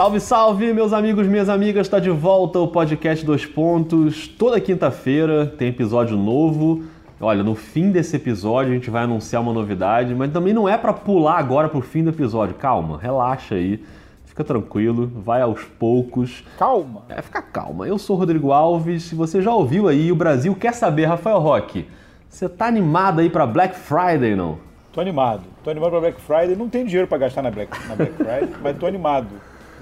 Salve, salve, meus amigos, minhas amigas, está de volta o podcast Dois Pontos. Toda quinta-feira tem episódio novo. Olha, no fim desse episódio a gente vai anunciar uma novidade, mas também não é para pular agora pro fim do episódio. Calma, relaxa aí. Fica tranquilo, vai aos poucos. Calma. É, fica calma. Eu sou o Rodrigo Alves. Se você já ouviu aí, o Brasil quer saber, Rafael Roque, você tá animado aí para Black Friday, não? Tô animado. Tô animado para Black Friday. Não tenho dinheiro para gastar na Black, na Black Friday, mas tô animado.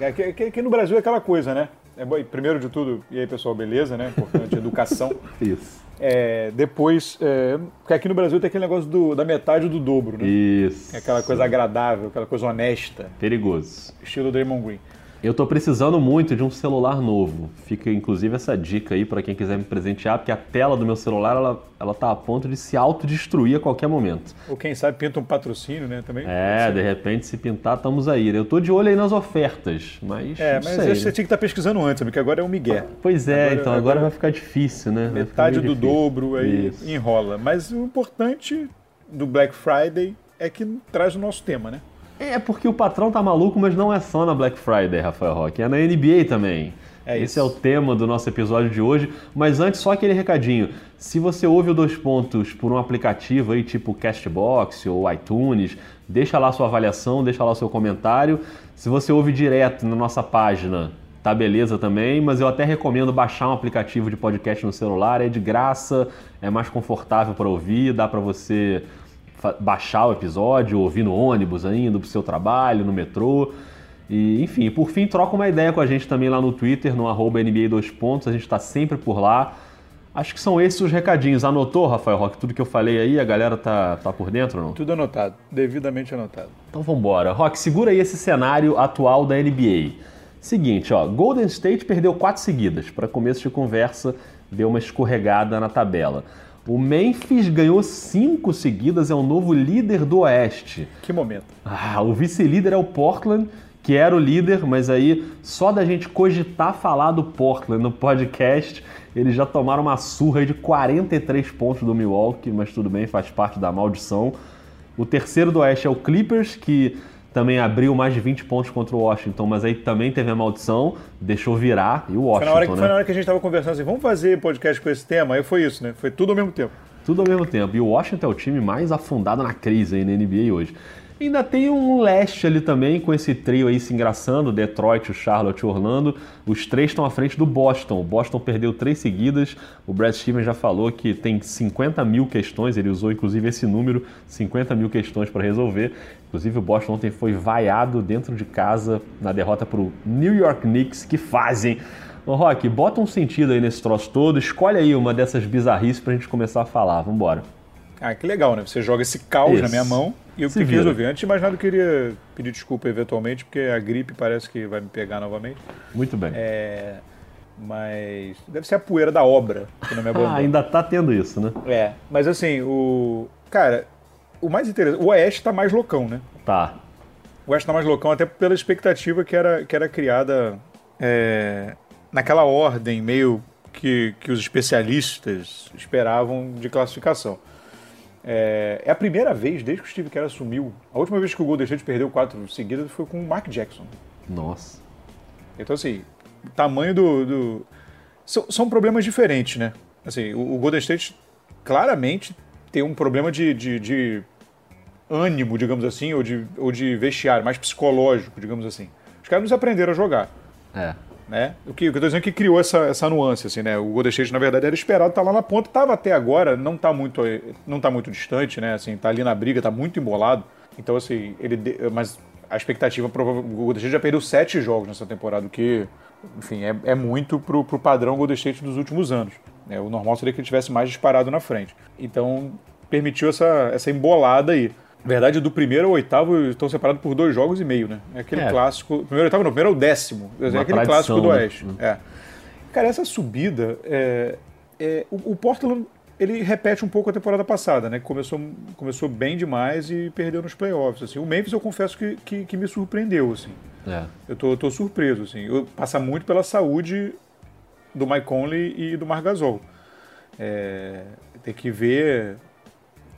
Aqui, aqui, aqui, no Brasil é aquela coisa, né? É, primeiro de tudo, e aí pessoal, beleza, né? Importante, educação. Isso. É, depois, é, porque aqui no Brasil tem aquele negócio do, da metade do dobro, né? Isso. É aquela coisa agradável, aquela coisa honesta. Perigoso. Estilo Draymond Green. Eu tô precisando muito de um celular novo. Fica inclusive essa dica aí para quem quiser me presentear, porque a tela do meu celular ela, ela tá a ponto de se autodestruir a qualquer momento. Ou quem sabe pinta um patrocínio, né, também? É, de repente se pintar, estamos aí. Eu tô de olho aí nas ofertas, mas É, mas sei, você né? tinha que estar pesquisando antes, porque agora é um migué. Pois é, Agora- então agora, agora vai ficar difícil, né? Metade do dobro, aí Isso. enrola. Mas o importante do Black Friday é que traz o nosso tema, né? É porque o patrão tá maluco, mas não é só na Black Friday, Rafael Roque, é na NBA também. É Esse é o tema do nosso episódio de hoje. Mas antes, só aquele recadinho. Se você ouve o Dois Pontos por um aplicativo aí, tipo Castbox ou iTunes, deixa lá sua avaliação, deixa lá seu comentário. Se você ouve direto na nossa página, tá beleza também, mas eu até recomendo baixar um aplicativo de podcast no celular, é de graça, é mais confortável para ouvir, dá para você baixar o episódio, ouvir no ônibus ainda, pro seu trabalho, no metrô. E, enfim, por fim, troca uma ideia com a gente também lá no Twitter, no arroba NBA 2 pontos, a gente está sempre por lá. Acho que são esses os recadinhos. Anotou, Rafael Roque, tudo que eu falei aí? A galera tá, tá por dentro ou não? Tudo anotado, devidamente anotado. Então vambora. Rock, segura aí esse cenário atual da NBA. Seguinte, ó, Golden State perdeu quatro seguidas. Para começo de conversa, deu uma escorregada na tabela. O Memphis ganhou cinco seguidas, é o novo líder do Oeste. Que momento. Ah, o vice-líder é o Portland, que era o líder, mas aí só da gente cogitar falar do Portland no podcast, eles já tomaram uma surra de 43 pontos do Milwaukee, mas tudo bem, faz parte da maldição. O terceiro do Oeste é o Clippers, que também abriu mais de 20 pontos contra o Washington, mas aí também teve a maldição, deixou virar, e o Foi Washington, na, hora que, né? foi na hora que a gente estava conversando assim, vamos fazer podcast com esse tema? Aí foi isso, né? Foi tudo ao mesmo tempo. Tudo ao mesmo tempo. E o Washington é o time mais afundado na crise aí na NBA hoje. Ainda tem um leste ali também, com esse trio aí se engraçando, Detroit, o Charlotte o Orlando. Os três estão à frente do Boston. O Boston perdeu três seguidas. O Brad Stevens já falou que tem 50 mil questões, ele usou inclusive esse número, 50 mil questões para resolver. Inclusive o Boston ontem foi vaiado dentro de casa na derrota para o New York Knicks, que fazem. Ô Rock, bota um sentido aí nesse troço todo, escolhe aí uma dessas bizarrices pra gente começar a falar. Vambora. Ah, que legal, né? Você joga esse caos Isso. na minha mão e eu Se tenho que resolver. Antes de mais nada, eu queria pedir desculpa eventualmente, porque a gripe parece que vai me pegar novamente. Muito bem. É, mas deve ser a poeira da obra que não me ah, ainda tá tendo isso, né? É, mas assim, o. Cara, o mais interessante. O Oeste tá mais loucão, né? Tá. O Oeste tá mais loucão, até pela expectativa que era, que era criada é, naquela ordem meio que, que os especialistas esperavam de classificação. É, é a primeira vez desde que o Steve Kerr assumiu. A última vez que o Golden State perdeu quatro seguidas foi com o Mark Jackson. Nossa. Então, assim, o tamanho do. do- São, são problemas diferentes, né? Assim, o, o Golden State claramente tem um problema de, de, de ânimo, digamos assim, ou de, ou de vestiário, mais psicológico, digamos assim. Os caras não aprenderam a jogar. É. Né? O, que, o que eu tô dizendo é que criou essa, essa nuance, assim, né? O Golden State, na verdade, era esperado estar lá na ponta, estava até agora, não está muito, não tá muito distante, né? Assim, tá ali na briga, tá muito embolado. Então, assim, ele. Mas a expectativa o Golden State já perdeu sete jogos nessa temporada, o que, enfim, é, é muito pro, pro padrão Golden State dos últimos anos. né? O normal seria que ele tivesse mais disparado na frente. Então, permitiu essa, essa embolada aí. Verdade, do primeiro ao oitavo estão separados por dois jogos e meio, né? É aquele É. clássico. Primeiro ao oitavo, não, primeiro ao décimo. É aquele tradição, clássico do né? Oeste. É. Cara, essa subida, é, é, o, o Portland ele repete um pouco a temporada passada, né? Começou, começou bem demais e perdeu nos playoffs. Assim. O Memphis eu confesso que, que, que me surpreendeu, assim. É. Eu tô, tô surpreso, assim. Eu, passa muito pela saúde do Mike Conley e do Marc Gasol. É, tem que ver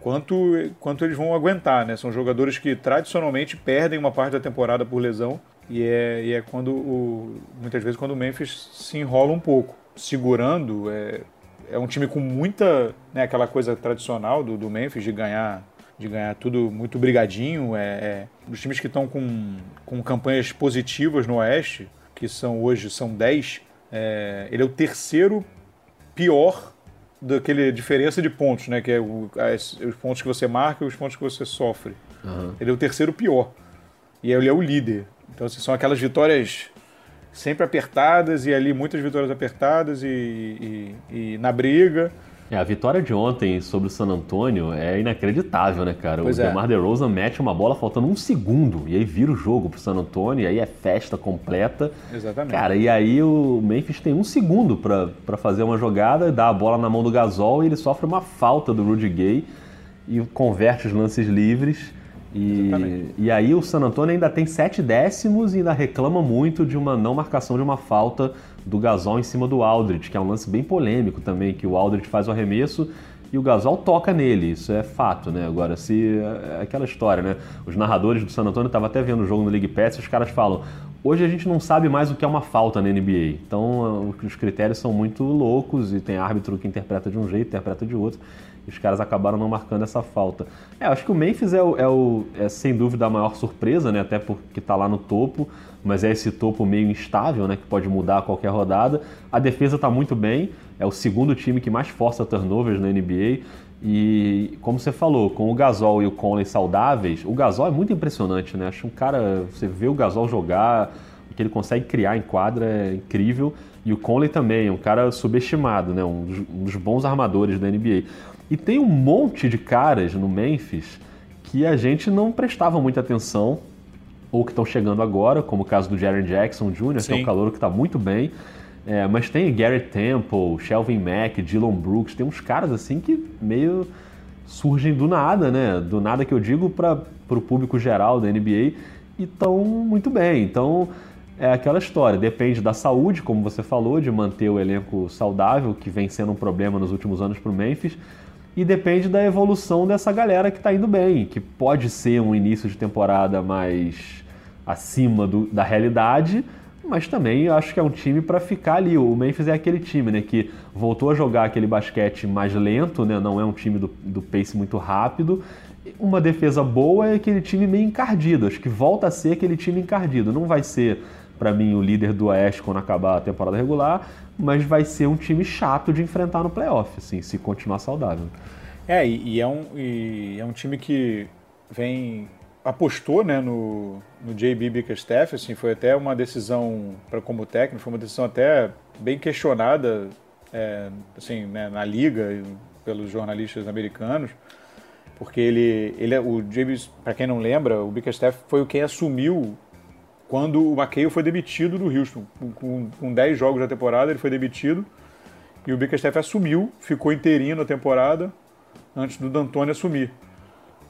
quanto, quanto eles vão aguentar, né? São jogadores que tradicionalmente perdem uma parte da temporada por lesão E é, e é quando o, muitas vezes quando o Memphis se enrola um pouco, segurando. É, é um time com muita, né, aquela coisa tradicional do, do Memphis de ganhar de ganhar tudo muito brigadinho. É, é os times que estão com, com campanhas positivas no Oeste, que são hoje são 10, é, ele é o terceiro pior daquele diferença de pontos, né? Que é o, as, os pontos que você marca e os pontos que você sofre. Uhum. Ele é o terceiro pior. E ele é o líder. Então, assim, são aquelas vitórias sempre apertadas e ali muitas vitórias apertadas e, e, e na briga. É, a vitória de ontem sobre o San Antônio é inacreditável, né, cara? Pois o é. DeMar DeRozan mete uma bola faltando um segundo e aí vira o jogo pro San Antônio e aí é festa completa. Exatamente. Cara, e aí o Memphis tem um segundo para fazer uma jogada, dá a bola na mão do Gasol e ele sofre uma falta do Rudy Gay e converte os lances livres. E, e aí o San Antônio ainda tem sete décimos e ainda reclama muito de uma não marcação de uma falta do Gasol em cima do Aldridge, que é um lance bem polêmico também, que o Aldridge faz o arremesso e o Gasol toca nele, isso é fato, né? Agora, se é aquela história, né? Os narradores do San Antonio estavam até vendo o jogo no League Pass e os caras falam: hoje a gente não sabe mais o que é uma falta na NBA. Então, os critérios são muito loucos e tem árbitro que interpreta de um jeito, interpreta de outro. E os caras acabaram não marcando essa falta. É, acho que o Memphis é, o, é, o, é sem dúvida a maior surpresa, né? Até porque está lá no topo mas é esse topo meio instável, né, que pode mudar a qualquer rodada. A defesa está muito bem, é o segundo time que mais força turnovers na NBA. E como você falou, com o Gasol e o Conley saudáveis, o Gasol é muito impressionante, né? Acho um cara, você vê o Gasol jogar, o que ele consegue criar em quadra é incrível. E o Conley também, é um cara subestimado, né? Um dos, um dos bons armadores da NBA. E tem um monte de caras no Memphis que a gente não prestava muita atenção ou que estão chegando agora, como o caso do Jaren Jackson Jr., que é um calor que está muito bem. É, mas tem Garrett Temple, Shelvin Mack, Dylan Brooks, tem uns caras assim que meio surgem do nada, né? Do nada que eu digo para o público geral da NBA e estão muito bem. Então é aquela história, depende da saúde, como você falou, de manter o elenco saudável, que vem sendo um problema nos últimos anos para o Memphis e depende da evolução dessa galera que está indo bem, que pode ser um início de temporada mais acima do, da realidade, mas também acho que é um time para ficar ali. O Memphis é aquele time né, que voltou a jogar aquele basquete mais lento, né, não é um time do, do pace muito rápido. Uma defesa boa é aquele time meio encardido, acho que volta a ser aquele time encardido. Não vai ser, para mim, o líder do Oeste quando acabar a temporada regular, mas vai ser um time chato de enfrentar no playoff, assim, se continuar saudável. É, e, e é, um, e é um time que vem apostou né, no, no JB Bickerstaff, assim, foi até uma decisão para como técnico, foi uma decisão até bem questionada é, assim, né, na liga pelos jornalistas americanos, porque ele, ele é, o JB, para quem não lembra, o Bickerstaff foi o quem assumiu quando o McHale foi demitido do Houston. Com, com 10 jogos da temporada, ele foi demitido e o Bickerstaff assumiu, ficou interino a temporada antes do D'Antoni assumir.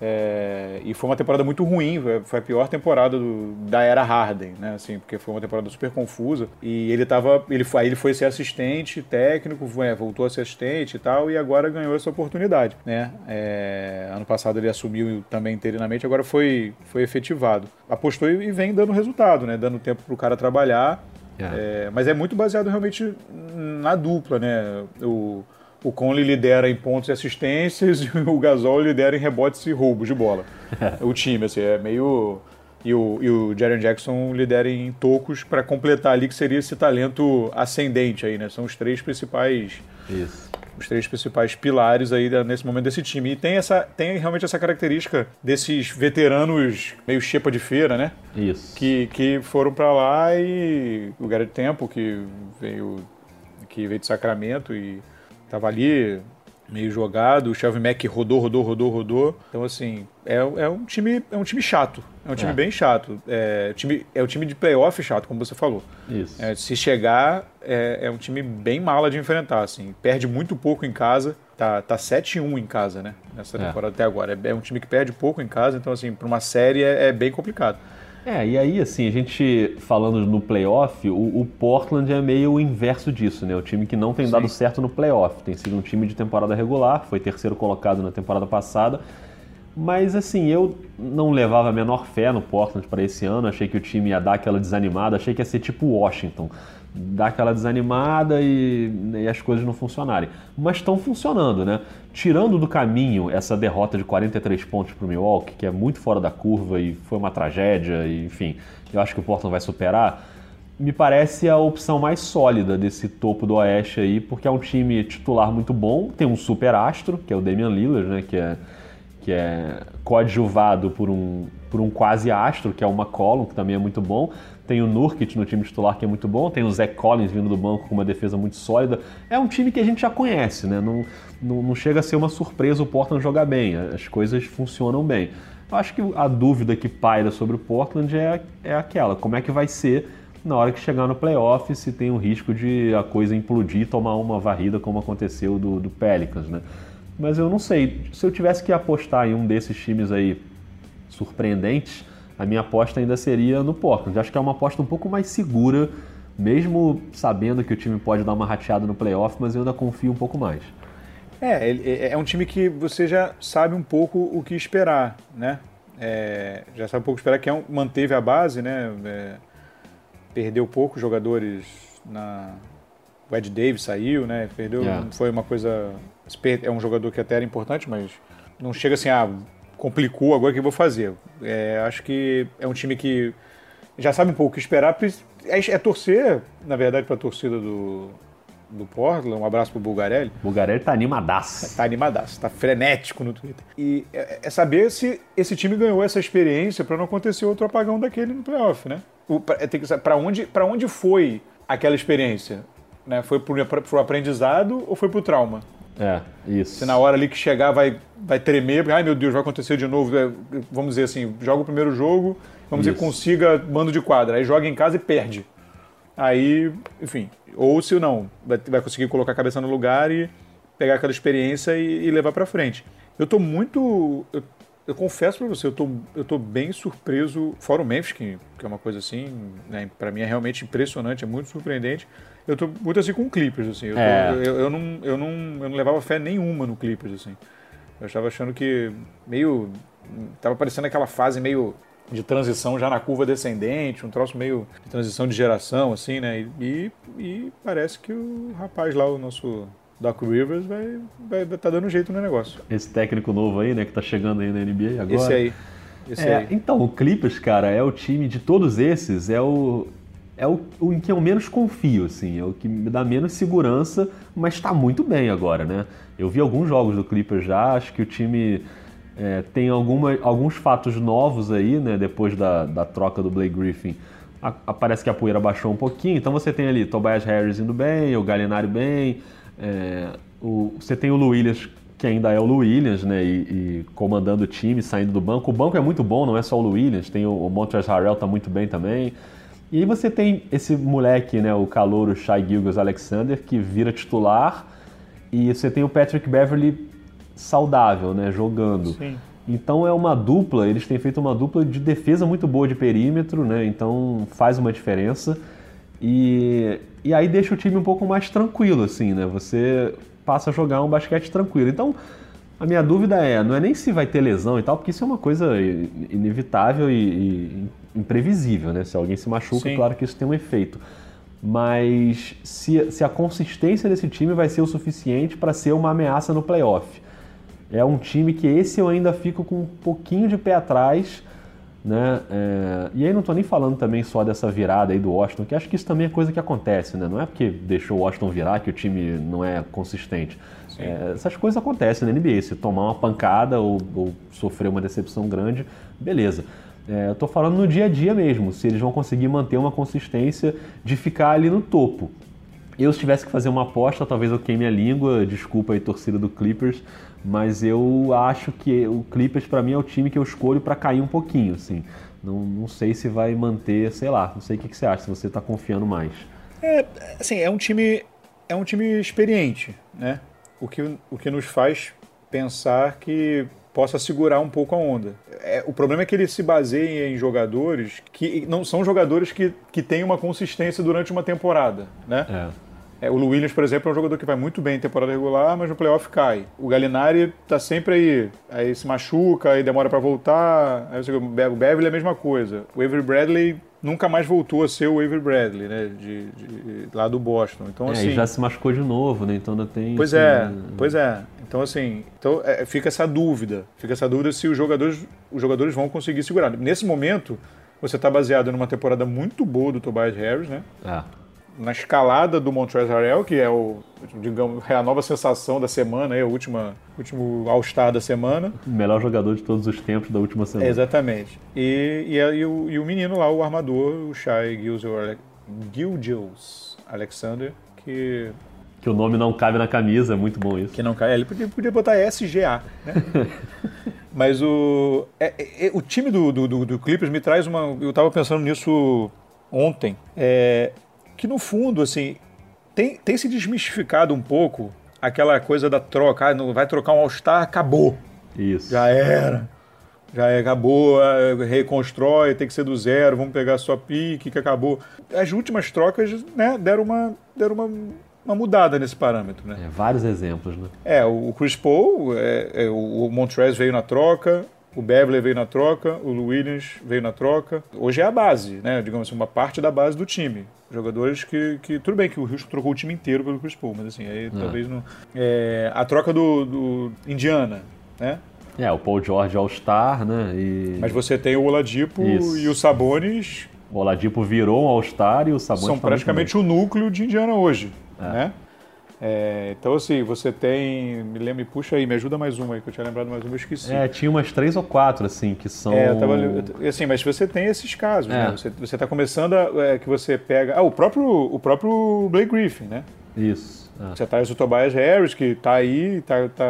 É, e foi uma temporada muito ruim, foi a pior temporada do, da era Harden, né? Assim, porque foi uma temporada super confusa. E ele tava. Ele, aí ele foi ser assistente técnico, é, voltou a ser assistente e tal, e agora ganhou essa oportunidade. Né? É, ano passado ele assumiu também interinamente, agora foi, foi efetivado. Apostou e vem dando resultado, né? Dando tempo para o cara trabalhar. É. mas é muito baseado realmente na dupla, né? O, o Conley lidera em pontos e assistências e o Gasol lidera em rebotes e roubos de bola. o time, assim, é meio. E o, e o Jaren Jackson lidera em tocos para completar ali, que seria esse talento ascendente aí, né? São os três principais. Isso. Os três principais pilares aí nesse momento desse time. E tem, essa, tem realmente essa característica desses veteranos meio chepa de feira, né? Isso. Que, que foram para lá e o Garrett Tempo, que veio, que veio de Sacramento e Tava ali meio jogado, o Shelvin Mack rodou, rodou, rodou, rodou. Então, assim, é, é um time é um time chato. É um time é. bem chato. É, time, é um time de playoff chato, como você falou. Isso. É, se chegar, é, é, um time bem mala de enfrentar, assim. Perde muito pouco em casa. Tá, tá 7-1 em casa, né? Nessa é. temporada até agora. É, é, um time que perde pouco em casa, então, assim, para uma série é, é bem complicado. É, e aí, assim, a gente falando no playoff, o, o, Portland é meio o inverso disso, né? O time que não tem Sim. dado certo no playoff. Tem sido um time de temporada regular, foi terceiro colocado na temporada passada, Mas assim, eu não levava a menor fé no Portland para esse ano. Achei que o time ia dar aquela desanimada. Achei que ia ser tipo Washington dar aquela desanimada e, e, as coisas não funcionarem. Mas estão funcionando, né? Tirando do caminho essa derrota de 43 pontos para o Milwaukee, que é muito fora da curva e foi uma tragédia, e, enfim, eu acho que o Portland vai superar. Me parece a opção mais sólida desse topo do Oeste aí, porque é um time titular muito bom, tem um super astro, que é o Damian Lillard, né? Que é, que é coadjuvado por um, por um quase astro, que é o McCollum, que também é muito bom tem o Nurkic no time titular que é muito bom, tem o Zach Collins vindo do banco com uma defesa muito sólida. É um time que a gente já conhece, né? Não, não, não chega a ser uma surpresa o Portland jogar bem, as coisas funcionam bem. Eu acho que a dúvida que paira sobre o Portland é, é aquela, como é que vai ser na hora que chegar no playoff, se tem o risco de a coisa implodir tomar uma varrida como aconteceu do, do Pelicans, né? Mas eu não sei, se eu tivesse que apostar em um desses times aí surpreendentes, a minha aposta ainda seria no Portland. Acho que é uma aposta um pouco mais segura, mesmo sabendo que o time pode dar uma rateada no playoff, mas eu ainda confio um pouco mais. É, é, é um time que você já sabe um pouco o que esperar, né? É, já sabe um pouco esperar que é um, manteve a base, né? É, perdeu poucos jogadores na o Ed Davis saiu, né? Perdeu, yeah. É. foi uma coisa é um jogador que até era importante, mas não chega assim, ah, complicou, agora o que eu vou fazer? É, acho que é um time que já sabe um pouco o que esperar. É, é torcer, na verdade, para a torcida do, do Portland. Um abraço pro Bulgarelli. Bulgarelli tá animadaço. Tá animadaço, tá frenético no Twitter. E é, é saber se esse time ganhou essa experiência para não acontecer outro apagão daquele no playoff, né? Para onde, onde foi aquela experiência? Né? Foi pro, pro aprendizado ou foi pro trauma? É, isso. Se na hora ali que chegar vai, vai tremer, ai meu Deus, vai acontecer de novo. É, vamos dizer assim, joga o primeiro jogo, vamos isso. dizer, consiga mando de quadra. Aí joga em casa e perde. Aí, enfim, ou se não, vai, vai conseguir colocar a cabeça no lugar e pegar aquela experiência e, e levar para frente. Eu tô muito. Eu, eu confesso para você, eu tô, eu tô bem surpreso, fora o Memphis, que, que é uma coisa assim, né, para mim é realmente impressionante, é muito surpreendente eu tô muito assim com o Clippers, assim. Eu, tô, é. eu, eu, não, eu, não, eu não levava fé nenhuma no Clippers, assim. Eu estava achando que meio. Tava parecendo aquela fase meio de transição já na curva descendente, um troço meio de transição de geração, assim, né? E, e parece que o rapaz lá, o nosso Doc Rivers, vai, vai, tá dando jeito no negócio. Esse técnico novo aí, né, que tá chegando aí na NBA agora. Esse aí. Esse é, aí. Então, o Clippers, cara, é o time de todos esses, é o, é o, o, em que eu menos confio, assim, é o que me dá menos segurança, mas está muito bem agora, né? Eu vi alguns jogos do Clippers já, acho que o time é, tem alguma, alguns fatos novos aí, né? Depois da, da troca do Blake Griffin, a, a, parece que a poeira baixou um pouquinho, então você tem ali Tobias Harris indo bem, o Gallinari bem, é, o, você tem o Williams, que ainda é o Williams, né? E, e, comandando o time, saindo do banco. O banco é muito bom, não é só o Williams, tem o, o Montrezl Harrell, tá muito bem também. E aí você tem esse moleque, né, o calouro Shai Gilgis Alexander, que vira titular, e você tem o Patrick Beverly saudável, né, jogando. Sim. Então é uma dupla, eles têm feito uma dupla de defesa muito boa de perímetro, né? Então faz uma diferença. E, e aí deixa o time um pouco mais tranquilo, assim, né? Você passa a jogar um basquete tranquilo. Então, a minha dúvida é, não é nem se vai ter lesão e tal, porque isso é uma coisa inevitável e, e imprevisível, né? Se alguém se machuca, Sim. claro que isso tem um efeito. Mas se, se a consistência desse time vai ser o suficiente para ser uma ameaça no playoff. É um time que esse eu ainda fico com um pouquinho de pé atrás, né? É, e aí não estou nem falando também só dessa virada aí do Washington, que acho que isso também é coisa que acontece, né? Não é porque deixou o Washington virar que o time não é consistente. É, essas coisas acontecem na NBA. Se tomar uma pancada ou, ou sofrer uma decepção grande, beleza. É, eu estou falando no dia a dia mesmo, se eles vão conseguir manter uma consistência de ficar ali no topo. Eu, se tivesse que fazer uma aposta, talvez eu queime a língua, desculpa aí, torcida do Clippers, mas eu acho que o Clippers, para mim, é o time que eu escolho para cair um pouquinho, assim. Não, não sei se vai manter, sei lá, não sei o que, que você acha, se você está confiando mais. É, assim, é um time, é um time experiente, né? O que, o que nos faz pensar que possa segurar um pouco a onda. É, o problema é que ele se baseia em jogadores que não são jogadores que, que têm uma consistência durante uma temporada, né? É. É, o Lu Williams, por exemplo, é um jogador que vai muito bem em temporada regular, mas no playoff cai. O Gallinari tá sempre aí, aí se machuca, aí demora para voltar. Aí você, o Beverly é a mesma coisa. O Avery Bradley nunca mais voltou a ser o Avery Bradley, né, de, de lá do Boston. Então é, assim, e já se machucou de novo, né? Então ainda tem. Pois assim, é, né? pois é. Então assim, então é, fica essa dúvida, fica essa dúvida se os jogadores, os jogadores vão conseguir segurar. Nesse momento, você está baseado numa temporada muito boa do Tobias Harris, né? É. na escalada do Montrezl que é o, digamos, é a nova sensação da semana, é o última, último All-Star da semana. O melhor jogador de todos os tempos da última semana. É, exatamente. E, e, e o, e o menino lá, o armador, o Shai Gilgeous Alexander, que, Que o nome não cabe na camisa, é muito bom isso. que não cai. Ele podia, podia botar SGA, né? Mas o, é- é- é- o time do, do, do- do Clippers me traz uma. Eu estava pensando nisso ontem. É, que no fundo, assim, tem, tem se desmistificado um pouco aquela coisa da troca. Ah, não vai trocar um All-Star, acabou. Isso. Já era. Já é, acabou, é, reconstrói, tem que ser do zero, vamos pegar só pique, que acabou. As últimas trocas né, deram, uma, deram uma, uma mudada nesse parâmetro. Né? É, vários exemplos, né? É, o Chris Paul, é, é, o Montrez veio na troca, o Beverly veio na troca, o Williams veio na troca. Hoje é a base, né? Digamos assim, uma parte da base do time. Jogadores que, que tudo bem que o Houston trocou o time inteiro pelo Chris Paul, mas assim, aí talvez não. É, a troca do, do Indiana, né? É, o Paul George All-Star, né? E Mas você tem o Oladipo Isso. e o Sabonis o Oladipo virou um All-Star e o Sabonis são praticamente o núcleo de Indiana hoje, né? É, então assim, você tem, me lembra, me puxa aí, me ajuda mais uma aí que eu tinha lembrado mais uma, eu esqueci. É, tinha umas três ou quatro, assim, que são... É, tava, assim, mas você tem esses casos, É. né? Você, você tá começando a, é, que você pega, ah, o próprio, o próprio Blake Griffin, né? Isso. é. Você traz o Tobias Harris que tá aí, tá, tá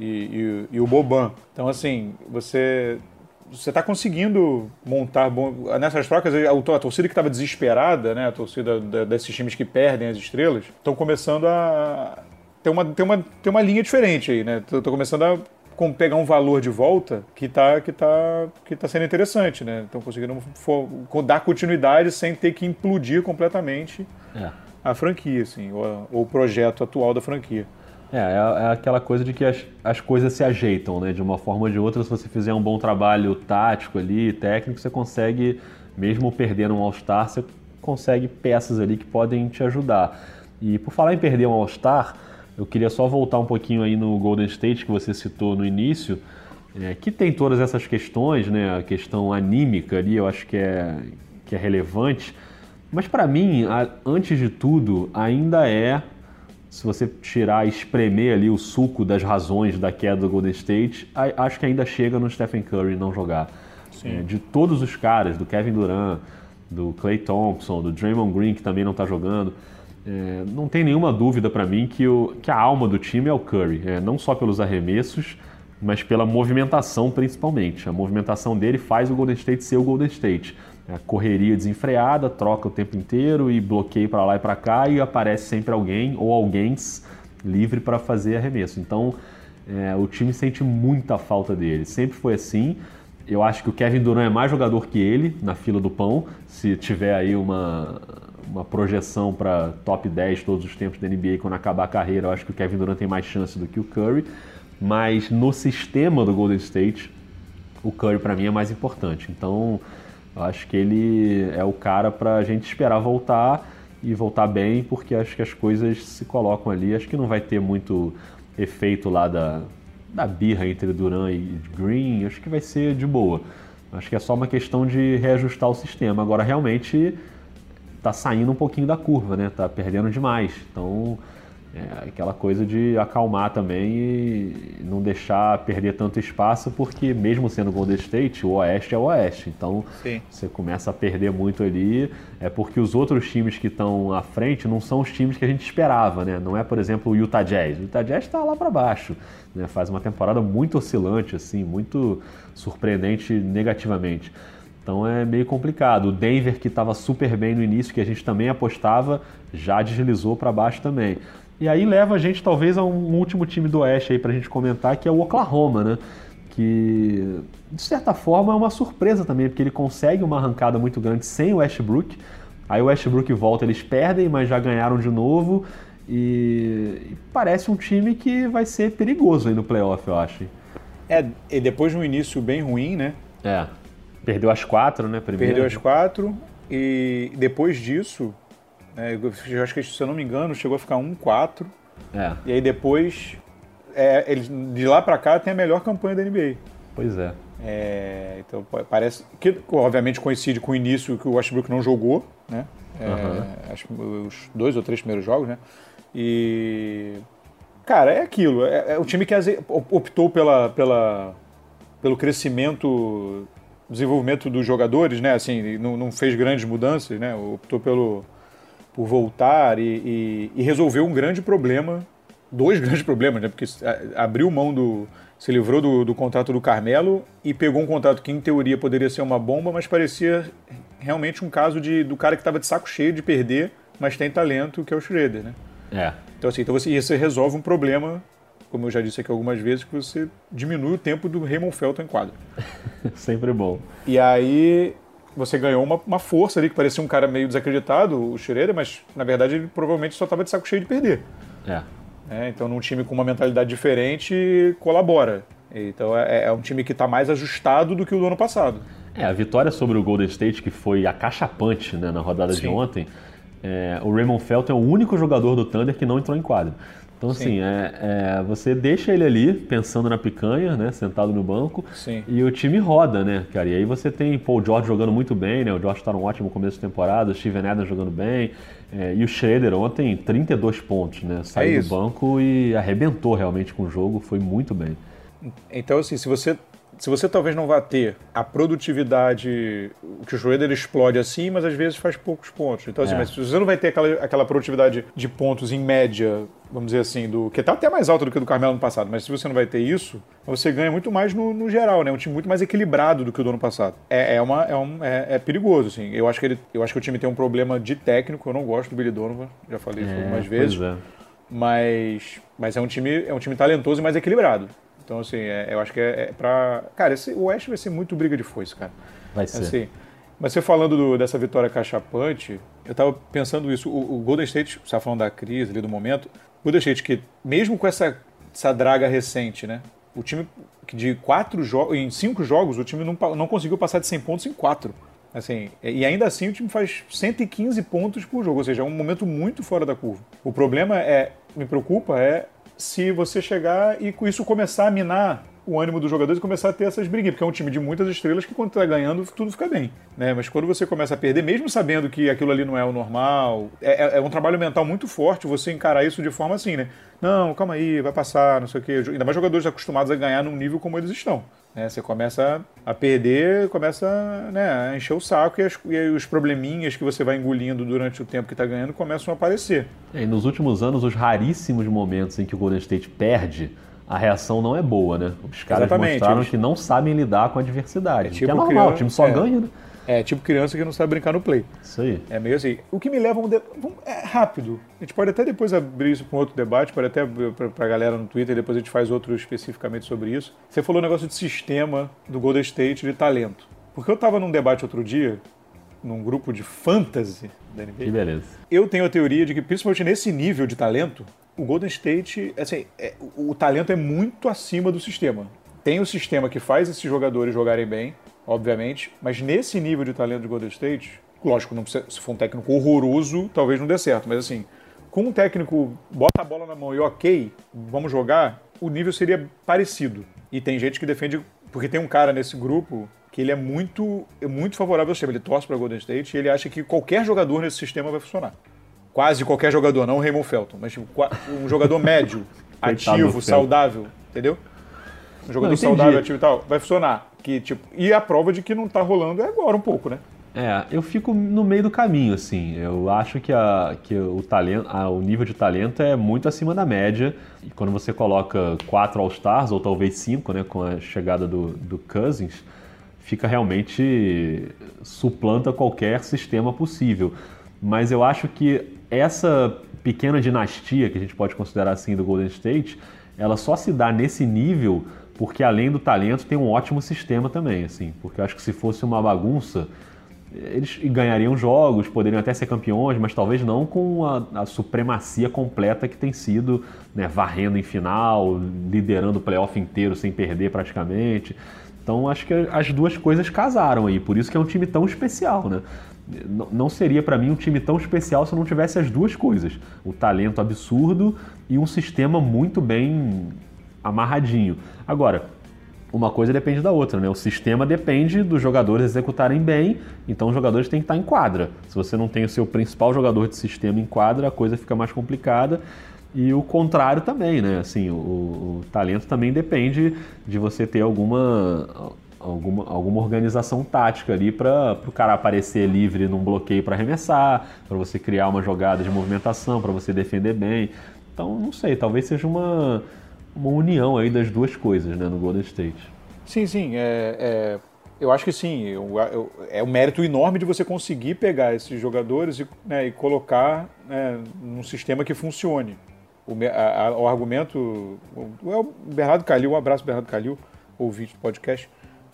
e, e- e o Boban. Então assim, você você está conseguindo montar bom, nessas trocas a, a torcida que estava desesperada, né? A torcida da- desses times que perdem as estrelas, estão começando a ter uma, ter uma, ter uma linha diferente aí, né? Estão começando a com- pegar um valor de volta que tá, que tá, que tá sendo interessante, né? Estão conseguindo dar continuidade sem ter que implodir completamente É. a franquia, assim, ou, ou o projeto atual da franquia. É, é, é aquela coisa de que as, as coisas se ajeitam, né? De uma forma ou de outra, se você fizer um bom trabalho tático ali, técnico, você consegue, mesmo perdendo um All-Star, você consegue peças ali que podem te ajudar. E por falar em perder um All-Star, eu queria só voltar um pouquinho aí no Golden State que você citou no início, é, que tem todas essas questões, né? A questão anímica ali, eu acho que é, que é relevante. Mas para mim, a- antes de tudo, ainda é se você tirar e espremer ali o suco das razões da queda do Golden State, acho que ainda chega no Stephen Curry não jogar. Sim. É, de todos os caras, do Kevin Durant, do Clay Thompson, do Draymond Green, que também não está jogando, é, não tem nenhuma dúvida para mim que, o, que a alma do time é o Curry. É, não só pelos arremessos, mas pela movimentação principalmente. A movimentação dele faz o Golden State ser o Golden State. É a correria desenfreada, troca o tempo inteiro e bloqueia para lá e para cá e aparece sempre alguém ou alguém livre para fazer arremesso. Então é, o time sente muita falta dele. Sempre foi assim. Eu acho que o Kevin Durant é mais jogador que ele na fila do pão. Se tiver aí uma, uma projeção para top 10 todos os tempos da NBA quando acabar a carreira, eu acho que o Kevin Durant tem mais chance do que o Curry. Mas no sistema do Golden State, o Curry para mim é mais importante. Então, eu acho que ele é o cara para a gente esperar voltar e voltar bem, porque acho que as coisas se colocam ali. Acho que não vai ter muito efeito lá da, da birra entre Duran e Green. Acho que vai ser de boa. Acho que é só uma questão de reajustar o sistema. Agora, realmente, tá saindo um pouquinho da curva, né? Tá perdendo demais. Então, é aquela coisa de acalmar também e não deixar perder tanto espaço, porque mesmo sendo Golden State, o Oeste é o Oeste. Então, Sim. você começa a perder muito ali, é porque os outros times que estão à frente não são os times que a gente esperava, né? Não é, por exemplo, o Utah Jazz. O Utah Jazz está lá para baixo, né? Faz uma temporada muito oscilante, assim, muito surpreendente negativamente. Então é meio complicado. O Denver, que estava super bem no início, que a gente também apostava, já deslizou para baixo também. E aí leva a gente talvez a um último time do Oeste aí para a gente comentar, que é o Oklahoma, né? Que de certa forma é uma surpresa também, porque ele consegue uma arrancada muito grande sem o Westbrook. Aí o Westbrook volta, eles perdem, mas já ganharam de novo. E, e parece um time que vai ser perigoso aí no playoff, eu acho. É, e depois de um início bem ruim, né? É. Perdeu as quatro, né? Primeiro. Perdeu as quatro. E depois disso, né, eu acho que, se eu não me engano, chegou a ficar 1-4. É. E aí depois, é, eles, de lá para cá, tem a melhor campanha da NBA. Pois é. é. então parece que, obviamente, coincide com o início que o Westbrook não jogou, né? É, uhum. acho os dois ou três primeiros jogos, né? E. Cara, é aquilo. É, é o time que optou pela, pela, pelo crescimento, desenvolvimento dos jogadores, né? Assim, não, não fez grandes mudanças, né? Optou pelo, por voltar e, e, e resolveu um grande problema, dois grandes problemas, né? Porque abriu mão do. se livrou do, do contrato do Carmelo e pegou um contrato que, em teoria, poderia ser uma bomba, mas parecia realmente um caso de, do cara que estava de saco cheio de perder, mas tem talento, que é o Schroeder, né? É. Então, assim, então você, você resolve um problema, como eu já disse aqui algumas vezes, que você diminui o tempo do Raymond Felton em quadra. Sempre bom. E aí você ganhou uma, uma, força ali, que parecia um cara meio desacreditado, o Schroeder, mas na verdade ele provavelmente só estava de saco cheio de perder. É. é. Então, num time com uma mentalidade diferente, colabora. Então, é, é um time que está mais ajustado do que o do ano passado. É, a vitória sobre o Golden State, que foi acachapante né, na rodada Sim. de ontem, é, o Raymond Felton é o único jogador do Thunder que não entrou em quadro. Então, assim, é, é, você deixa ele ali, pensando na picanha, né? Sentado no banco. Sim. E o time roda, né, cara? E aí você tem Paul George jogando muito bem, né? O George está num ótimo começo de temporada, o Steven Adams jogando bem. É, e o Schroeder ontem, 32 pontos, né? Saiu é do banco e arrebentou realmente com o jogo, foi muito bem. Então, assim, se você se você talvez não vá ter a produtividade que o Schroeder explode assim, mas às vezes faz poucos pontos. Então, assim, é. mas se você não vai ter aquela, aquela produtividade de pontos em média, vamos dizer assim, do que está até mais alta do que do Carmelo no passado, mas se você não vai ter isso, você ganha muito mais no, no geral, né? Um time muito mais equilibrado do que o do ano passado. É, é, uma, é, um, é, é, perigoso, assim. Eu acho, que ele, eu acho que o time tem um problema de técnico, eu não gosto do Billy Donovan, já falei isso é, algumas vezes. É. Mas, mas é um time é um time talentoso e mais equilibrado. Então, assim, é, eu acho que é, é pra. Cara, esse, o West vai ser muito briga de foice, cara. Vai ser. Assim, mas você falando do, dessa vitória cachapante, eu tava pensando isso. O, o Golden State, você estava falando da crise ali do momento. State, que mesmo com essa, essa draga recente, né? O time de quatro jogos, em cinco jogos, o time não, não conseguiu passar de 100 pontos em quatro. Assim, e ainda assim o time faz 115 pontos por jogo, ou seja, é um momento muito fora da curva. O problema é, me preocupa, é se você chegar e com isso começar a minar o ânimo dos jogadores e começar a ter essas briguinhas, porque é um time de muitas estrelas que quando está ganhando tudo fica bem, né? Mas quando você começa a perder, mesmo sabendo que aquilo ali não é o normal, é, é, é um trabalho mental muito forte você encarar isso de forma assim, né? Não, calma aí, vai passar, não sei o quê. Ainda mais jogadores acostumados a ganhar num nível como eles estão. Né? Você começa a perder, começa né, a encher o saco e, as, e os probleminhas que você vai engolindo durante o tempo que está ganhando começam a aparecer. É, e nos últimos anos, os raríssimos momentos em que o Golden State perde, a reação não é boa, né? Os caras Exatamente, mostraram eles... que não sabem lidar com a adversidade. É, tipo que é normal, criança, o time só é. ganha, né? É, tipo criança que não sabe brincar no play. Isso aí. É meio assim. O que me leva a um. De... É rápido. A gente pode até depois abrir isso para um outro debate, pode até para a galera no Twitter, depois a gente faz outro especificamente sobre isso. Você falou o um negócio de sistema do Golden State de talento. Porque eu estava num debate outro dia, num grupo de fantasy da NBA. Que beleza. Eu tenho a teoria de que, principalmente nesse nível de talento, o Golden State, assim, é, o, o talento é muito acima do sistema. Tem o sistema que faz esses jogadores jogarem bem, obviamente, mas nesse nível de talento de Golden State, lógico, não precisa, se for um técnico horroroso, talvez não dê certo, mas assim, com um técnico bota a bola na mão e ok, vamos jogar, o nível seria parecido. E tem gente que defende, porque tem um cara nesse grupo que ele é muito, é muito favorável ao sistema, ele torce para Golden State e ele acha que qualquer jogador nesse sistema vai funcionar. Quase qualquer jogador, não o Raymond Felton, mas tipo, um jogador médio, ativo, saudável, entendeu? Um jogador não, saudável, ativo e tal, vai funcionar. Que, tipo, e a prova de que não tá rolando é agora um pouco, né? É, eu fico no meio do caminho, assim. Eu acho que, a, que o, talento, a, o nível de talento é muito acima da média. E quando você coloca quatro All-Stars, ou talvez cinco, né, com a chegada do, do Cousins, fica realmente. suplanta qualquer sistema possível. Mas eu acho que essa pequena dinastia, que a gente pode considerar assim, do Golden State, ela só se dá nesse nível porque além do talento tem um ótimo sistema também, assim, porque eu acho que se fosse uma bagunça, eles ganhariam jogos, poderiam até ser campeões, mas talvez não com a, a supremacia completa que tem sido, né, varrendo em final, liderando o playoff inteiro sem perder praticamente. Então acho que as duas coisas casaram aí, por isso que é um time tão especial, né? Não seria para mim um time tão especial se não tivesse as duas coisas: o talento absurdo e um sistema muito bem amarradinho. Agora, uma coisa depende da outra, né? O sistema depende dos jogadores executarem bem, então os jogadores têm que estar em quadra. Se você não tem o seu principal jogador de sistema em quadra, a coisa fica mais complicada. E o contrário também, né? Assim, o, o talento também depende de você ter alguma, alguma, alguma organização tática ali para o cara aparecer livre num bloqueio para arremessar, para você criar uma jogada de movimentação, para você defender bem. Então, não sei, talvez seja uma uma união aí das duas coisas né, no Golden State. Sim, sim. É, é, eu acho que sim. Eu, eu, é um mérito enorme de você conseguir pegar esses jogadores e, né, e colocar né, num sistema que funcione. O, a, a, o argumento. O, o Bernardo Calil, um abraço, Bernardo Calil, ouvinte do podcast.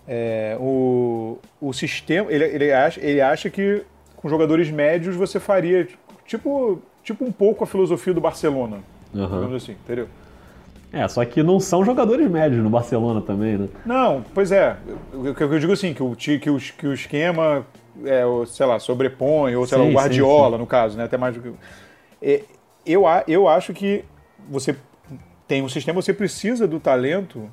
É, o, o sistema. Ele, ele, acha, ele acha que com jogadores médios você faria tipo, tipo um pouco a filosofia do Barcelona. Uhum. Digamos assim, entendeu? É, só que não são jogadores médios no Barcelona também, né? Não, pois é. O que eu digo assim, que o, que o, que o esquema, é, sei lá, sobrepõe, ou sei sim, lá, o Guardiola, sim, sim. no caso, né? Até mais do que. É, eu, eu acho que você tem um sistema, você precisa do talento.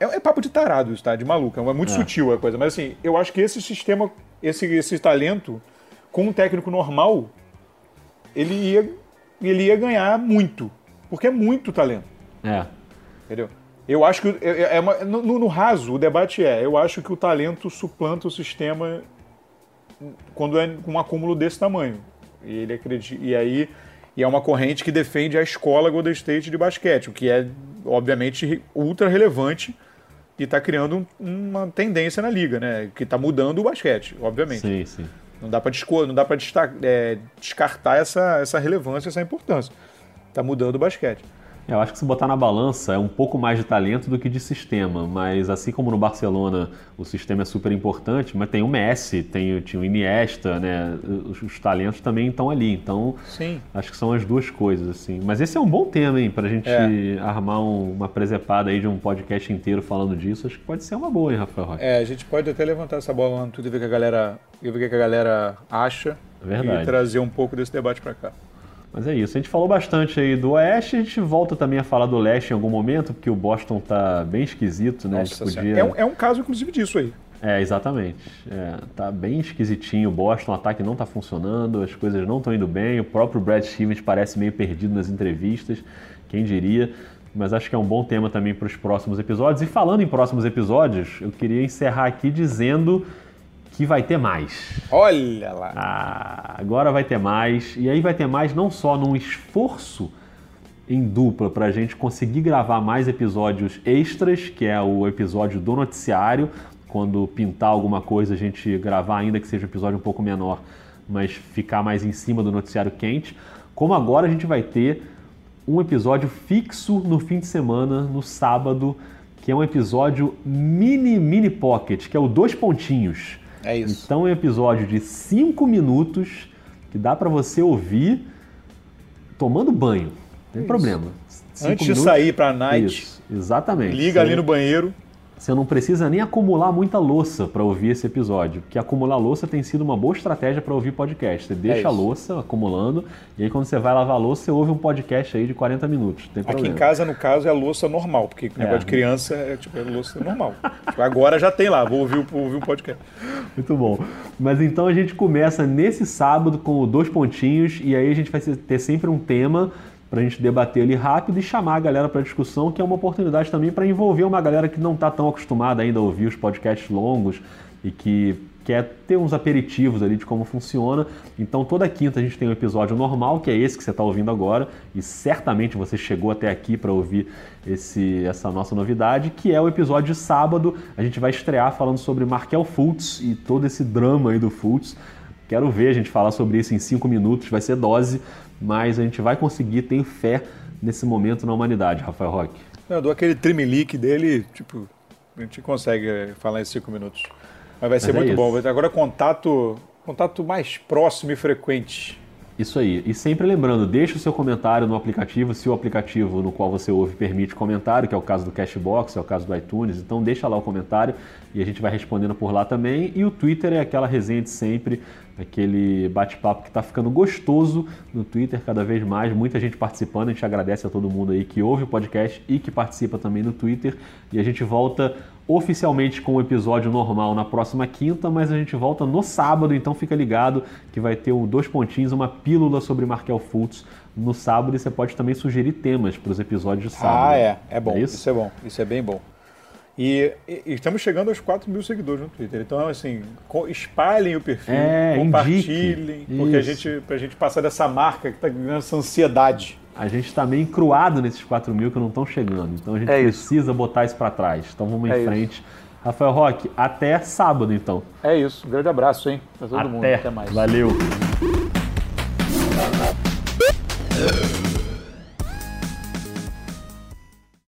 É, é papo de tarado isso, tá? De maluco. É muito é. sutil a coisa. Mas assim, eu acho que esse sistema, esse, esse talento, com um técnico normal, ele ia, ele ia ganhar muito. Porque é muito talento. É. Entendeu? Eu acho que. É, é, é uma, no, no, raso, o debate é: eu acho que o talento suplanta o sistema quando é com um acúmulo desse tamanho. E ele acredita. E aí. E é uma corrente que defende a escola Golden State de basquete, o que é, obviamente, ultra relevante e está criando um, uma tendência na liga, né? Que está mudando o basquete, obviamente. Sim, sim. Não dá para não dá para é, descartar essa, essa relevância, essa importância. Está mudando o basquete. Eu acho que se botar na balança é um pouco mais de talento do que de sistema, mas assim como no Barcelona o sistema é super importante, mas tem o Messi, tem, tem o Iniesta, né? Os, os talentos também estão ali, então Sim. acho que são as duas coisas assim. Mas esse é um bom tema, hein, para a gente é. armar um, uma presepada aí de um podcast inteiro falando disso. Acho que pode ser uma boa, hein, Rafael Rocha? É, a gente pode até levantar essa bola no tudo e ver o que a galera, ver o que a galera acha Verdade. e trazer um pouco desse debate para cá. Mas é isso. A gente falou bastante aí do Oeste, a gente volta também a falar do Leste em algum momento, porque o Boston tá bem esquisito, né? Nossa, podia... é, um, é um caso, inclusive, disso aí. É, exatamente. É, tá bem esquisitinho o Boston, o ataque não tá funcionando, as coisas não estão indo bem, o próprio Brad Stevens parece meio perdido nas entrevistas, quem diria. Mas acho que é um bom tema também para os próximos episódios. E falando em próximos episódios, eu queria encerrar aqui dizendo que vai ter mais. Olha lá! Ah, agora vai ter mais. E aí vai ter mais não só num esforço em dupla para a gente conseguir gravar mais episódios extras, que é o episódio do noticiário. Quando pintar alguma coisa, a gente gravar, ainda que seja um episódio um pouco menor, mas ficar mais em cima do noticiário quente. Como agora a gente vai ter um episódio fixo no fim de semana, no sábado, que é um episódio mini mini pocket, que é o dois pontinhos. É isso. Então é um episódio de 5 minutos que dá para você ouvir tomando banho. Não tem isso. problema. Cinco Antes minutos, de sair para a night. Isso, exatamente. Liga ali no banheiro. Você não precisa nem acumular muita louça para ouvir esse episódio, porque acumular louça tem sido uma boa estratégia para ouvir podcast. Você deixa é a louça acumulando e aí quando você vai lavar a louça, você ouve um podcast aí de 40 minutos. Aqui em casa, no caso, é a louça normal, porque o negócio é. de criança é tipo é louça normal. tipo, agora já tem lá, vou ouvir, vou ouvir um podcast. Muito bom. Mas então a gente começa nesse sábado com dois pontinhos e aí a gente vai ter sempre um tema para a gente debater ali rápido e chamar a galera para discussão, que é uma oportunidade também para envolver uma galera que não está tão acostumada ainda a ouvir os podcasts longos e que quer ter uns aperitivos ali de como funciona. Então toda quinta a gente tem um episódio normal, que é esse que você está ouvindo agora, e certamente você chegou até aqui para ouvir esse, essa nossa novidade, que é o episódio de sábado. A gente vai estrear falando sobre Markel Fultz e todo esse drama aí do Fultz. Quero ver a gente falar sobre isso em cinco minutos, vai ser dose, mas a gente vai conseguir, tenho fé nesse momento na humanidade, Rafael Roque. Eu dou aquele trimelique dele, tipo, a gente consegue falar em cinco minutos. Mas vai ser mas é muito é bom. Agora contato, contato mais próximo e frequente. Isso aí. E sempre lembrando, deixe o seu comentário no aplicativo, se o aplicativo no qual você ouve permite comentário, que é o caso do Cashbox, é o caso do iTunes, então deixa lá o comentário e a gente vai respondendo por lá também. E o Twitter é aquela resenha de sempre, aquele bate-papo que está ficando gostoso no Twitter cada vez mais, muita gente participando, a gente agradece a todo mundo aí que ouve o podcast e que participa também no Twitter. E a gente volta oficialmente com o episódio normal na próxima quinta, mas a gente volta no sábado, então fica ligado que vai ter um dois pontinhos, uma pílula sobre Markel Fultz no sábado e você pode também sugerir temas para os episódios de sábado. Ah, é, é bom, é isso? isso? é bom, isso é bem bom. E, e, e, estamos chegando aos 4 mil seguidores no Twitter. Então, assim, espalhem o perfil, é, compartilhem, indique. porque a gente, pra gente passar dessa marca que está ganhando essa ansiedade a gente está meio encruado nesses 4 mil que não estão chegando. Então a gente é precisa isso. botar isso para trás. Então vamos é em frente. Isso. Rafael Roque, até sábado então. É isso. Um grande abraço, hein? Pra todo até. mundo. Até mais. Valeu.